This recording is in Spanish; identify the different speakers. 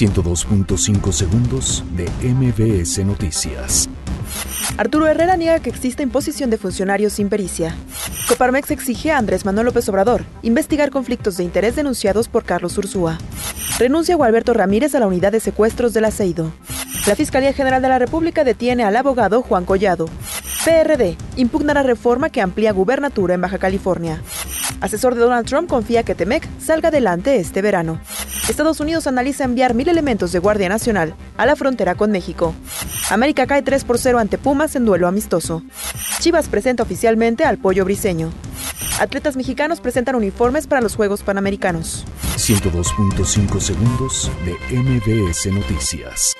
Speaker 1: 102.5 segundos de MBS Noticias.
Speaker 2: Arturo Herrera niega que exista imposición de funcionarios sin pericia. Coparmex exige a Andrés Manuel López Obrador investigar conflictos de interés denunciados por Carlos Ursúa. Renuncia Gualberto Ramírez a la unidad de secuestros del aceido. La Fiscalía General de la República detiene al abogado Juan Collado. PRD impugnará reforma que amplía gubernatura en Baja California. Asesor de Donald Trump confía que Temec salga adelante este verano. Estados Unidos analiza enviar mil elementos de Guardia Nacional a la frontera con México. América cae 3 por 0 ante Pumas en duelo amistoso. Chivas presenta oficialmente al pollo briseño. Atletas mexicanos presentan uniformes para los Juegos Panamericanos.
Speaker 1: 102.5 segundos de MBS Noticias.